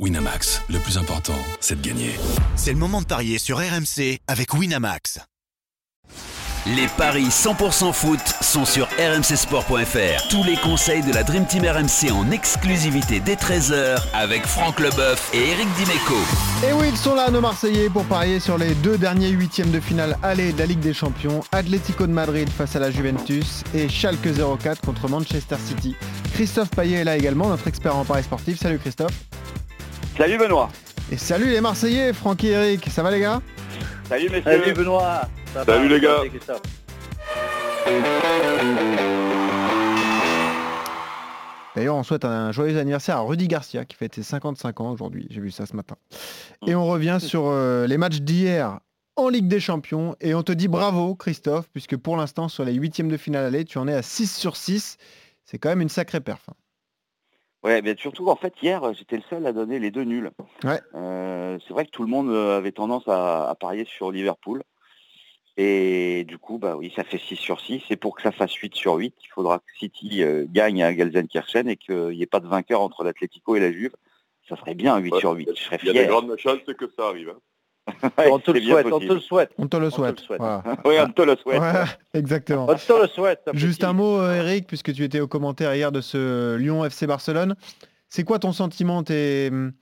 Winamax, le plus important, c'est de gagner. C'est le moment de parier sur RMC avec Winamax. Les paris 100% foot sont sur rmcsport.fr. Tous les conseils de la Dream Team RMC en exclusivité dès 13h avec Franck Leboeuf et Eric Dimeco. Et oui, ils sont là, nos Marseillais, pour parier sur les deux derniers huitièmes de finale aller de la Ligue des Champions. Atlético de Madrid face à la Juventus et Schalke 04 contre Manchester City. Christophe Payet est là également, notre expert en paris sportif. Salut Christophe. Salut Benoît. Et salut les Marseillais, Francky et Eric. Ça va les gars? Salut messieurs. Salut Benoît. Ça Salut va, les gars. D'ailleurs, on souhaite un joyeux anniversaire à Rudy Garcia qui fête ses 55 ans aujourd'hui. J'ai vu ça ce matin. Et on revient sur euh, les matchs d'hier en Ligue des Champions. Et on te dit bravo, Christophe, puisque pour l'instant, sur les huitièmes de finale aller, tu en es à 6 sur 6. C'est quand même une sacrée perf. hein. Ouais, mais surtout en fait hier j'étais le seul à donner les deux nuls. Ouais. Euh, c'est vrai que tout le monde euh, avait tendance à, à parier sur Liverpool. Et du coup, bah oui, ça fait 6 sur 6. Et pour que ça fasse 8 sur 8, il faudra que City euh, gagne à Gelsenkirchen et qu'il n'y ait pas de vainqueur entre l'Atlético et la Juve. Ça serait bien un 8 Ouais, sur 8. Je serais Il y a des fier. grandes chances que ça arrive. hein. Ouais, on te le souhaite, on te le souhaite. On te le souhaite. Voilà. Oui, on te le souhaite. Ouais, exactement. On te le souhaite. petit. Juste un mot, euh, Eric, puisque tu étais au commentaire hier de ce Lyon FC Barcelone. C'est quoi ton sentiment? T'es hum,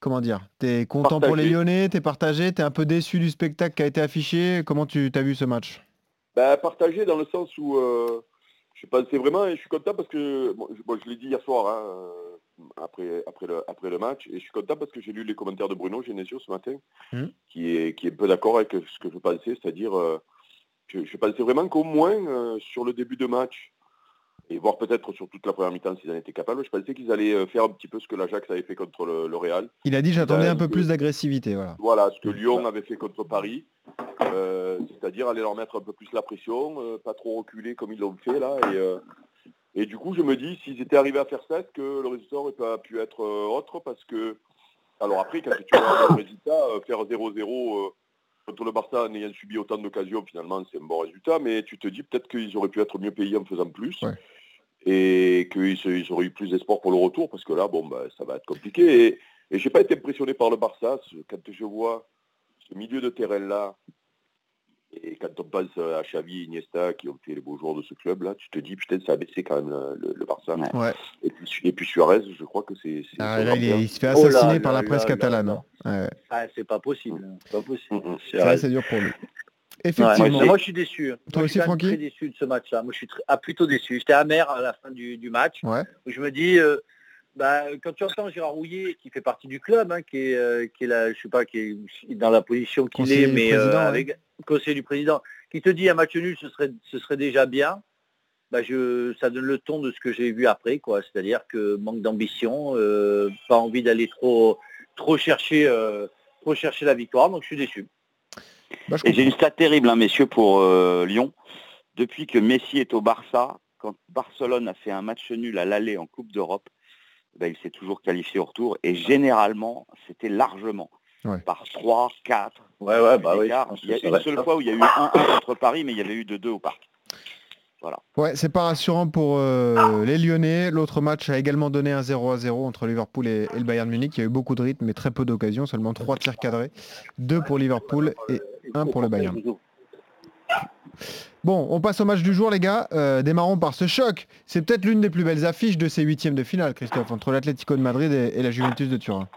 comment dire? T'es content pour les. Lyonnais? T'es partagé? T'es un peu déçu du spectacle qui a été affiché? Comment tu as vu ce match? Bah, partagé dans le sens où euh, je pensais vraiment, et je suis content parce que, bon, je, bon, je l'ai dit hier soir, hein, euh, après, après, le, après le match, et je suis content parce que j'ai lu les commentaires de Bruno Genesio ce matin, Mhm. qui, est, qui est un peu d'accord avec ce que je pensais, c'est-à-dire, euh, je, je pensais vraiment qu'au moins euh, sur le début de match, et voire peut-être sur toute la première mi-temps s'ils en étaient capables, je pensais qu'ils allaient euh, faire un petit peu ce que l'Ajax avait fait contre le, le Real. Il a dit j'attendais un peu que- plus d'agressivité. Voilà. Voilà, ce que Lyon avait fait contre Paris, euh, c'est-à-dire aller leur mettre un peu plus la pression, pas trop reculer comme ils l'ont fait là. Et, euh, et du coup, je me dis, s'ils étaient arrivés à faire ça, est-ce que le résultat aurait pas pu être euh, autre Parce que, alors après, quand tu vois le résultat, euh, faire 0-0 euh, contre le Barça en ayant subi autant d'occasions, finalement, c'est un bon résultat, mais tu te dis peut-être qu'ils auraient pu être mieux payés en faisant plus. Ouais. Et qu'ils auraient eu plus d'espoir pour le retour, parce que là, bon, bah, ça va être compliqué. Et, et j'ai pas été impressionné par le Barça. Quand je vois ce milieu de terrain-là, et quand on pense à Xavi et Iniesta qui ont fait les beaux joueurs de ce club-là, tu te dis, putain, ça a baissé quand même le, le- le Barça. Ouais. Et, puis, et puis Suarez, je crois que c'est... Ah, là, il, est- il se fait Oh là assassiner là par la presse là catalane. Ouais, Ah, c'est pas possible. C'est pas possible. C'est ça, vrai. c'est dur pour lui. Ouais. Effectivement. Moi, je suis déçu. Moi, Toi je aussi, suis même Francky très déçu de ce match-là. Moi, je suis très- ah, plutôt déçu. J'étais amer à la fin du, du match. Ouais. où je me dis, euh, bah, quand tu entends Gérard Rouillet, qui fait partie du club, hein, qui est, euh, qui est là, je sais pas, qui est dans la position qu'il est, mais ouais. avec conseiller du président, qui te dit un match nul, ce serait, ce serait déjà bien. Bah, je, ça donne le ton de ce que j'ai vu après, quoi. C'est-à-dire que manque d'ambition, euh, pas envie d'aller trop, trop chercher, euh, trop chercher la victoire. Donc je suis déçu. Bah, je Et j'ai une stat terrible, hein, messieurs, pour euh, Lyon. Depuis que Messi est au Barça, quand Barcelone a fait un match nul à l'aller en Coupe d'Europe, ben, il s'est toujours qualifié au retour. Et généralement, c'était largement. Ouais. Par 3, 4. Ouais, ouais, bah oui. Il y a une seule ça. fois où il y a eu 1-1 contre Paris, mais il y avait eu 2-2 au parc. Ouais, c'est pas rassurant pour euh, les Lyonnais. L'autre match a également donné un 0 à 0 entre Liverpool et, et le Bayern Munich. Il y a eu beaucoup de rythme mais très peu d'occasions, seulement 3 tirs cadrés. 2 pour Liverpool et 1 pour le Bayern. Bon, on passe au match du jour, les gars. Euh, démarrons par ce choc. C'est peut-être l'une des plus belles affiches de ces huitièmes de finale, Christophe, entre l'Atlético de Madrid et, et la Juventus de Turin.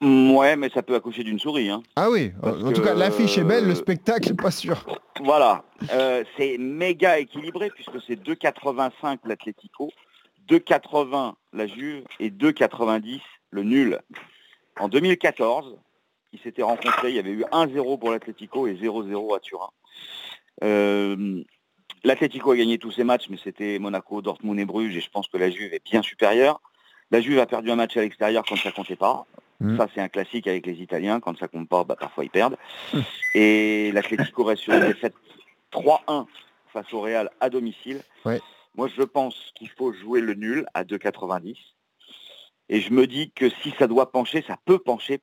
Mm, Ouais, mais ça peut accoucher d'une souris. hein. Ah oui, Parce en tout cas, l'affiche est belle, le euh, spectacle, pas sûr. Voilà, Euh, c'est méga équilibré puisque c'est 2,85 l'Atlético, 2,80 la Juve et 2,90 le nul. En 2014, ils s'étaient rencontrés, il y avait eu 1-0 pour l'Atlético et 0-0 à Turin. Euh, L'Atlético a gagné tous ses matchs, mais c'était Monaco, Dortmund et Bruges, et je pense que la Juve est bien supérieure. La Juve a perdu un match à l'extérieur quand ça comptait pas. Mm. Ça, c'est un classique avec les Italiens. Quand ça compte pas, bah, parfois ils perdent. Et l'Atlético reste sur une défaite 3-1 face au Real à domicile. Ouais. Moi, je pense qu'il faut jouer le nul à 2,90. Et je me dis que si ça doit pencher, ça peut pencher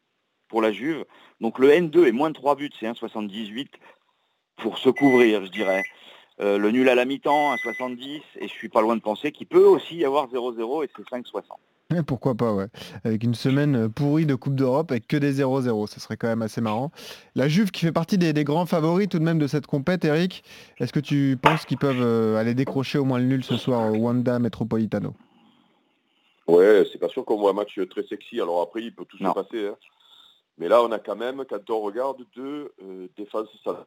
pour la Juve. Donc le N2 est moins de 3 buts, c'est 1,78 pour se couvrir, je dirais. Euh, le nul à la mi-temps, 1,70. Et je suis pas loin de penser qu'il peut aussi y avoir 0-0 et c'est 5,60. Ouais, Pourquoi pas, ouais. Avec une semaine euh, pourrie de Coupe d'Europe avec que des 0-0, ça serait quand même assez marrant. La Juve qui fait partie des, des grands favoris tout de même de cette compète, Eric, est-ce que tu penses qu'ils peuvent euh, aller décrocher au moins le nul ce soir au Wanda Metropolitano? Ouais, c'est pas sûr qu'on voit un match très sexy. Alors après, il peut tout Non. se passer. hein. Mais là, on a quand même, quand on regarde, deux euh, défenses ça-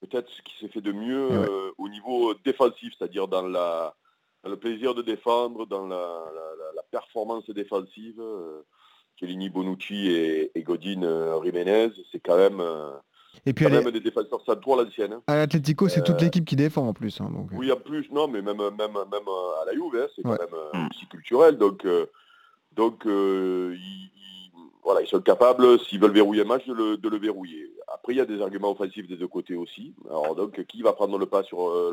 Peut-être ce qui s'est fait de mieux Ouais. euh, au niveau défensif, c'est-à-dire dans, la, dans le plaisir de défendre, dans la, la- performance défensive. Euh, Bonucci et, et Godin euh, Jiménez, c'est quand même, euh, Et puis quand même des défenseurs centraux à l'ancienne. hein. à l'Atlético, c'est toute l'équipe qui défend en plus. hein, donc, euh. Oui, en plus, non, mais même, même, même euh, à la Juve, hein, c'est quand même euh, aussi culturel. Donc, euh, donc euh, ils- voilà, ils sont capables, s'ils veulent verrouiller un match, de le, de le verrouiller. Après, il y a des arguments offensifs des deux côtés aussi. Alors, donc, qui va prendre le pas sur euh,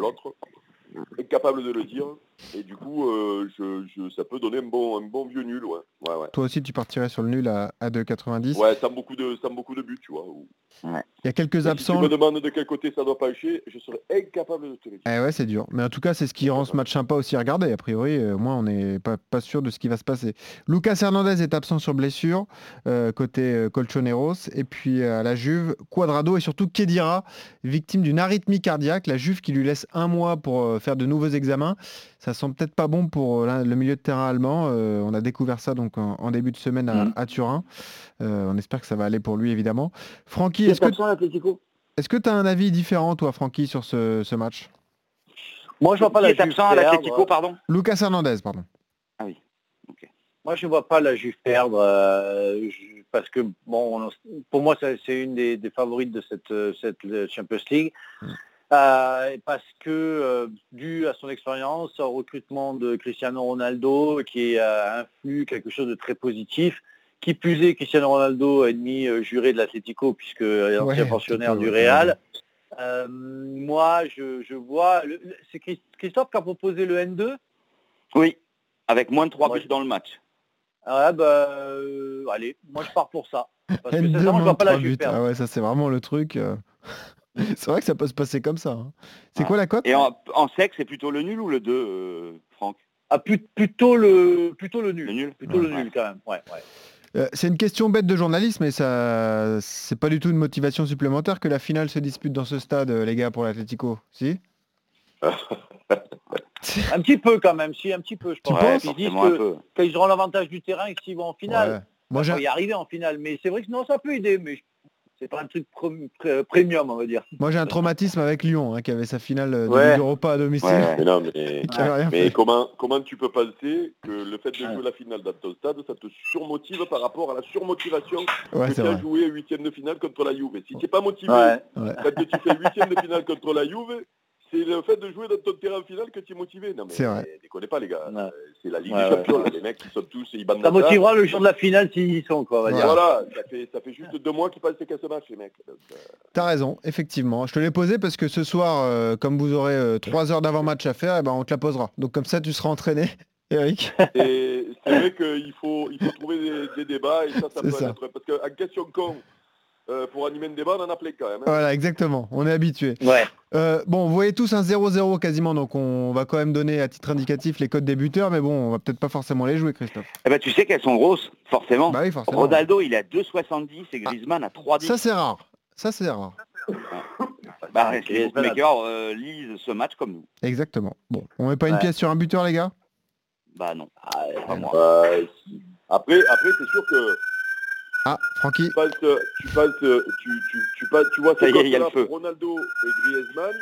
l'autre Incapable de le dire. Et du coup, euh, je, je- ça peut donner un bon, un bon vieux nul, ouais. Ouais, ouais. Toi aussi, tu partirais sur le nul à, à 2,90. Ouais, sans beaucoup de, sans beaucoup de buts, tu vois. Il y a quelques Si tu absents. me demandes de quel côté ça doit pencher, je serais incapable de te le dire. Eh ouais, c'est dur. Mais en tout cas, c'est ce qui rend ce match sympa aussi à regarder. A priori, euh, moi, on n'est pas, pas sûr de ce qui va se passer. Lucas Hernandez est absent sur blessure, euh, côté euh, Colchoneros. Et puis euh, à la Juve, Quadrado et surtout Kedira, victime d'une arythmie cardiaque. La Juve qui lui laisse un mois pour euh, faire de nouveaux examens. Ça sent peut-être pas bon pour euh, le milieu de terrain allemand. Euh, on a découvert ça donc en, en début de semaine à, à Turin. Euh, on espère que ça va aller pour lui, évidemment. Francky, est-ce est que est-ce que tu as un avis différent, toi, Francky, sur ce, ce match? Moi, je vois pas la est Juve absent à l'Atlético, pardon? Lucas Hernandez, pardon. Moi, je ne vois pas la Juve perdre euh, je- parce que, bon, on- pour moi, c'est une des, des favorites de cette, cette Champions League. Euh, parce que, euh, dû à son expérience, au recrutement de Cristiano Ronaldo, qui a influe quelque chose de très positif, qui plus est, Cristiano Ronaldo, ennemi euh, juré de l'Atlético, puisque est ancien Ouais, pensionnaire un du Real. Euh, moi, je, je vois... C'est Christ- Christophe qui a proposé le N2 Oui, avec moins de 3 Moi, buts dans le match. Ah bah euh, allez, moi je pars pour ça. Parce que N2 sincèrement, je moins vois pas la. Ah ouais, ça c'est vraiment le truc. c'est vrai que ça peut se passer comme ça. hein. C'est Ouais. quoi la cote Et en, en sec, c'est plutôt le nul ou le 2, euh, Franck? Ah, plutôt le plutôt le nul. Le nul? Plutôt le nul quand même. Ouais, ouais. Euh, C'est une question bête de journaliste, mais ça, c'est pas du tout une motivation supplémentaire que la finale se dispute dans ce stade, euh, les gars, pour l'Atlético. Si? Un petit peu quand même, si un petit peu je pense. Ils disent que qu'ils auront l'avantage du terrain et que s'ils vont en finale, Ouais. Moi, j'ai y arriver en finale. Mais c'est vrai que non, ça peut aider, mais je- c'est pas un truc premium, on va dire. moi, j'ai un traumatisme avec Lyon, hein, qui avait sa finale euh, de Ouais. Ligue Europa à domicile. Ouais. Mais non, mais... comment, comment tu peux penser que le fait de Ouais. jouer la finale dans ton stade, ça te surmotive par rapport à la surmotivation Ouais, que tu as joué huitième de finale contre la Juve? Si tu n'es pas motivé Ouais. Ouais. quand tu fais huitième de finale contre la Juve, c'est le fait de jouer dans ton terrain final que tu es motivé. Non mais C'est vrai. déconnez pas les gars. Ouais. Euh, C'est la Ligue Ouais, des ouais. Champions, là, les mecs qui sont tous ils Ça motivera le jour de la finale s'ils y sont, quoi, on va Ouais. dire. Voilà, ça fait, ça fait juste deux mois qu'ils passent qu'à ce match les mecs. Euh, T'as raison, effectivement. Je te l'ai posé parce que ce soir, euh, comme vous aurez euh, trois heures d'avant-match à faire, eh ben, on te la posera. Donc comme ça, tu seras entraîné, Eric. Et c'est vrai qu'il faut, il faut trouver des, des débats et ça, ça peut ça. être. Parce qu'en question con, euh, pour animer un débat, on en a plein quand même. hein. Voilà, exactement. On est habitué. Ouais. Euh, bon, vous voyez tous un 0-0 quasiment, donc on va quand même donner à titre indicatif les codes des buteurs, mais bon, on va peut-être pas forcément les jouer, Christophe. Eh ben, tu sais qu'elles sont grosses, forcément. Bah oui, forcément. Ronaldo, il est à 2,70 et Griezmann à 3,10. Ça, c'est rare. Ça, c'est rare. bah, les bookmakers euh, lisent ce match comme nous. Exactement. Bon, on met pas une pièce sur un buteur, les gars? Bah non, Ah, pas moi. Après, après c'est sûr que Ah, Francky. tu passes, euh, tu passes, euh, tu, tu, tu passes, tu vois Ça ces y est, il y a le cotes-là feu. pour Ronaldo et Griezmann.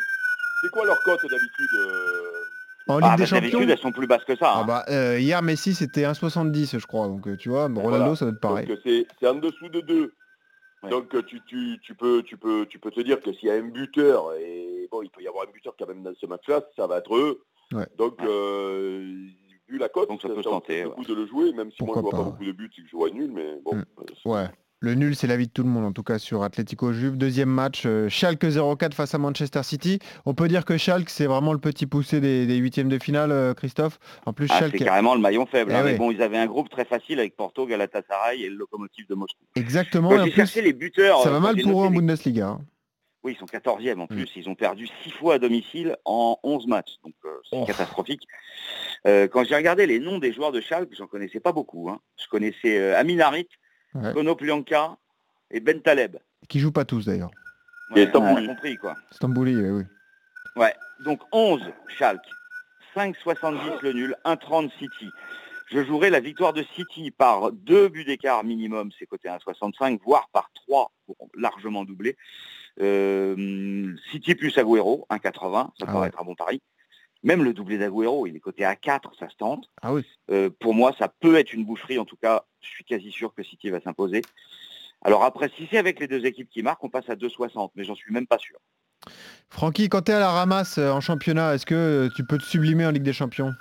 C'est quoi leur cote d'habitude euh En Ligue Ah, des bah, Champions elles sont plus basses que ça. ah hein. bah, euh, Hier, Messi, c'était 1,70, je crois. Donc, tu vois, Ronaldo, Voilà. ça doit être pareil. C'est c'est en dessous de deux. Ouais. Donc tu, tu, tu, peux, tu, peux, tu peux te dire que s'il y a un buteur, et bon, il peut y avoir un buteur quand même dans ce match-là, ça va être eux. Ouais. Donc euh, vu la cote, Donc, ça ça, peut tenter, ouais. de le jouer, même si Pourquoi moi je vois pas, pas beaucoup de buts, c'est que je vois nul, mais bon. Mm. euh, Ouais. Le nul, c'est l'avis de tout le monde, en tout cas sur Atlético Juve. Deuxième match, euh, Schalke 0-4 face à Manchester City. On peut dire que Schalke, c'est vraiment le petit poussé des, des huitièmes de finale, euh, Christophe. En plus, Ah, Schalke, c'est carrément le maillon faible. Eh hein. Mais bon, ils avaient un groupe très facile avec Porto, Galatasaray et le locomotive de Moscou. exactement. Quand et en plus, les buteurs, ça va mal pour eux en Bundesliga. hein. Oui, ils sont 14e en plus. Ils ont perdu 6 fois à domicile en 11 matchs. Donc euh, c'est Oh. catastrophique. Euh, quand j'ai regardé les noms des joueurs de Schalke, j'en connaissais pas beaucoup. hein. Je connaissais euh, Amin Harit, Ouais. Konoplyanka et Ben Taleb. Qui jouent pas tous d'ailleurs. Et Stambouli. compris quoi. Stambouli, oui, oui. Ouais, donc 11 Schalke, 5,70 le nul, 1,30 City. Je jouerai la victoire de City par deux buts d'écart minimum, c'est côté 1,65, voire par trois pour largement doubler. Euh, City plus Agüero, 1,80, ça Ah pourrait ouais. être un bon pari. Même le doublé d'Agüero, il est coté à 4, ça se tente. Ah oui. Euh, pour moi, ça peut être une boucherie. En tout cas, je suis quasi sûr que City va s'imposer. Alors après, si c'est avec les deux équipes qui marquent, on passe à 2,60, mais j'en suis même pas sûr. Francky, quand tu es à la ramasse euh, en championnat, est-ce que euh, tu peux te sublimer en Ligue des Champions?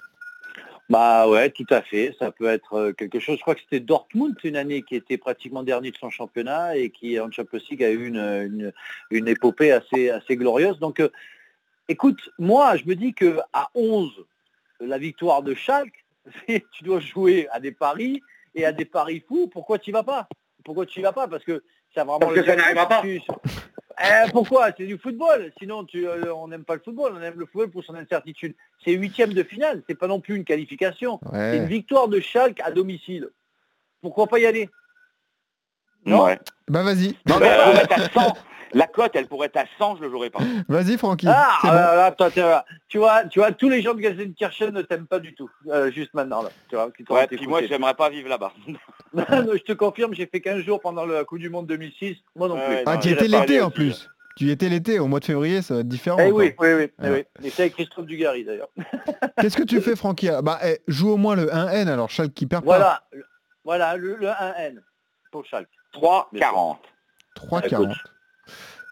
Bah ouais, tout à fait. Ça peut être euh, quelque chose. Je crois que c'était Dortmund une année qui était pratiquement dernier de son championnat et qui en Champions League a eu une, une, une épopée assez, assez glorieuse. Donc euh, écoute, moi je me dis que à 11, la victoire de Schalke, tu dois jouer à des paris et à des paris fous. Pourquoi tu vas pas? Pourquoi tu vas pas? Parce que ça vraiment Parce que ça n'arrivera pas. tu- Eh, pourquoi? C'est du football. Sinon, tu, euh, on n'aime pas le football. On aime le football pour son incertitude. C'est huitième de finale. C'est pas non plus une qualification. C'est une victoire de Schalke à domicile. Pourquoi pas y aller? Non? Ouais. Bah vas-y. Non, mais pourrait être à 100. La cote, elle pourrait être à 100, je le jouerai pas. Vas-y, Francky. Ah, bon. euh, t'es- tu vois, tu vois, tous les gens de Gelsenkirchen ne t'aiment pas du tout. euh, juste maintenant, là. Tu vois, qui Ouais, puis moi, j'aimerais pas vivre là-bas. Je te confirme, j'ai fait 15 jours pendant la Coupe du Monde 2006. Moi non plus. Ah, tu étais pas l'été en aussi, plus. Tu y étais l'été, au mois de février, ça va être différent. Eh oui, oui, oui. eh Ouais. oui. Et c'est avec Christophe Dugarry d'ailleurs. Qu'est-ce que tu fais, Francky? Bah, eh, joue au moins le 1N, alors Schalke qui perd pas. Voilà, le- voilà le, le 1N pour Schalke. 3,40. 3,40.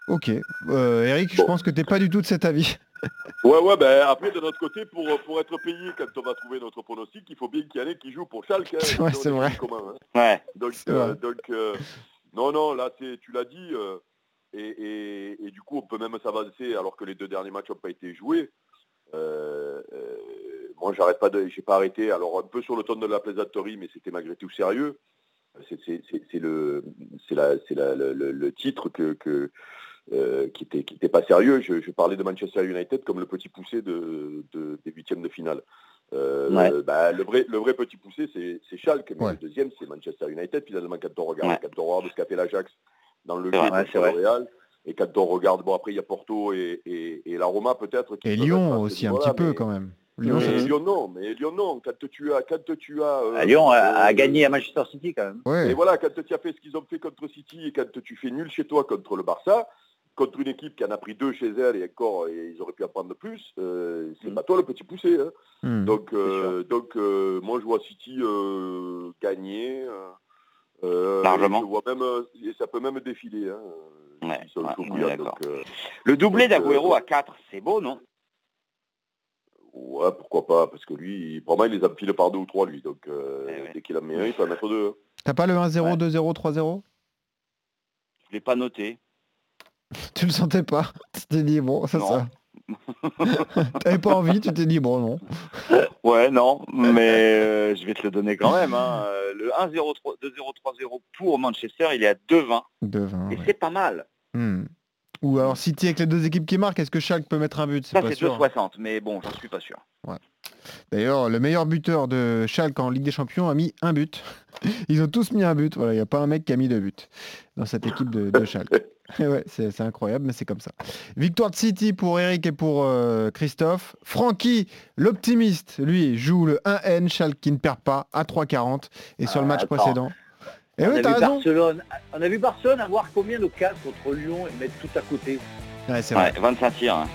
Ok. Euh, Eric, je pense que t'es pas du tout de cet avis. Ouais, ouais, ben après, de notre côté, pour, pour être payé quand on va trouver notre pronostic, il faut bien qu'il y en ait qui jouent pour Schalke. hein. Ouais, c'est vrai. commun, hein. Ouais. Donc, euh, vrai. donc euh, non, non, là, c'est, tu l'as dit, euh, et, et- et du coup, on peut même s'avancer alors que les deux derniers matchs n'ont pas été joués. Euh, euh, moi, j'arrête pas de, j'ai pas arrêté. Alors, un peu sur le ton de la plaisanterie, mais c'était malgré tout sérieux. C'est, c'est- c'est- c'est le, c'est la, c'est la- le, le- le titre que, que, euh, qui était, qui était pas sérieux. Je, je parlais de Manchester United comme le petit poussé de, de- des huitièmes de finale. Euh, Ouais. bah, le, vrai, le vrai petit poussé, c'est, Schalke, mais Ouais. le deuxième, c'est Manchester United. Finalement, quand on regarde, Ouais. quand on regarde ce qu'a fait l'Ajax dans le jeu le Real, et quand on regarde, bon après il y a Porto et, et, et la Roma peut-être. Et être Lyon aussi, un petit peu mais- quand même. Lyon. Lyon non, mais Lyon non. Quand tu as, quand tu as. euh, À Lyon a, a gagné à Manchester City quand même. Ouais. et voilà, quand tu as fait ce qu'ils ont fait contre City et quand tu fais nul chez toi contre le Barça, contre une équipe qui en a pris deux chez elle et encore et ils auraient pu en prendre plus, euh, c'est Mm. pas toi le petit poussé. hein. Hmm. Donc, euh, donc euh, moi je vois City euh, gagner. Largement. Je vois même, et ça peut même défiler. Hein, Ouais, ouais, donc, euh, Le doublé euh, d'Agüero à 4, c'est beau, non? Ouais, pourquoi pas, parce que lui, il- pour moi, il les empile par deux ou trois, lui. Donc, euh, Eh ouais. dès qu'il en met un, il peut en mettre deux. T'as pas le 1-0, Ouais. 2-0, 3-0 Je l'ai pas noté. Tu le sentais pas Tu t'es dit, bon, ça, Non. ça. T'avais pas envie, tu t'es dit, bon, non. Ouais, non, mais euh, je vais te le donner quand même. hein. Euh, Le 1-0-3 2-0-3-0 pour Manchester, il est à 2-20. 2-20. Et ouais. c'est pas mal. Hmm. Ou alors City avec les deux équipes qui marquent, est-ce que Schalke peut mettre un but? C'est Ça, c'est sûr. 2-60, mais bon, j'en suis pas sûr. D'ailleurs, le meilleur buteur de Schalke en Ligue des Champions a mis un but. Ils ont tous mis un but. Voilà, il n'y a pas un mec qui a mis deux buts dans cette équipe de, de Schalke. Et ouais, c'est incroyable, mais c'est comme ça. Victoire de City pour Eric et pour euh, Christophe. Francky, l'optimiste, lui, joue le 1N, Schalke qui ne perd pas à 3,40 et sur le match attends. précédent. Et on, oui, a t'as vu raison. Barcelone, on a vu Barcelone avoir combien d'occasions contre Lyon et mettre tout à côté. Ouais, c'est vrai. Ouais, 25 tirs. hein.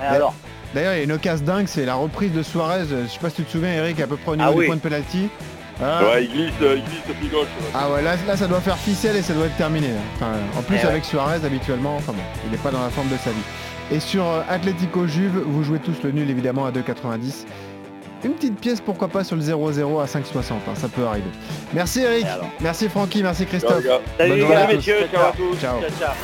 Alors, D'ailleurs, il y a une occasion dingue, c'est la reprise de Suarez. Je sais pas si tu te souviens, Eric, à peu près au niveau Ah du oui. point de penalty. Ah, Ouais, il glisse, euh, il glisse pied gauche. là. Ah ouais, là, là, ça doit faire ficelle et ça doit être terminé. Enfin, en plus, Eh ouais. avec Suarez, habituellement, enfin bon, il n'est pas dans la forme de sa vie. Et sur euh, Atlético Juve, vous jouez tous le nul, évidemment, à 2,90. Une petite pièce, pourquoi pas, sur le 0-0 à 5,60. hein, ça peut arriver. Merci Eric, merci Francky, merci Ciao, Christophe. salut les gars, messieurs, ciao à tous. Ciao. ciao, ciao.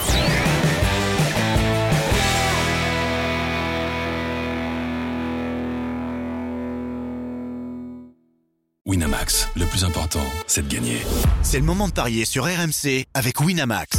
Winamax, le plus important, c'est de gagner. C'est le moment de parier sur RMC avec Winamax.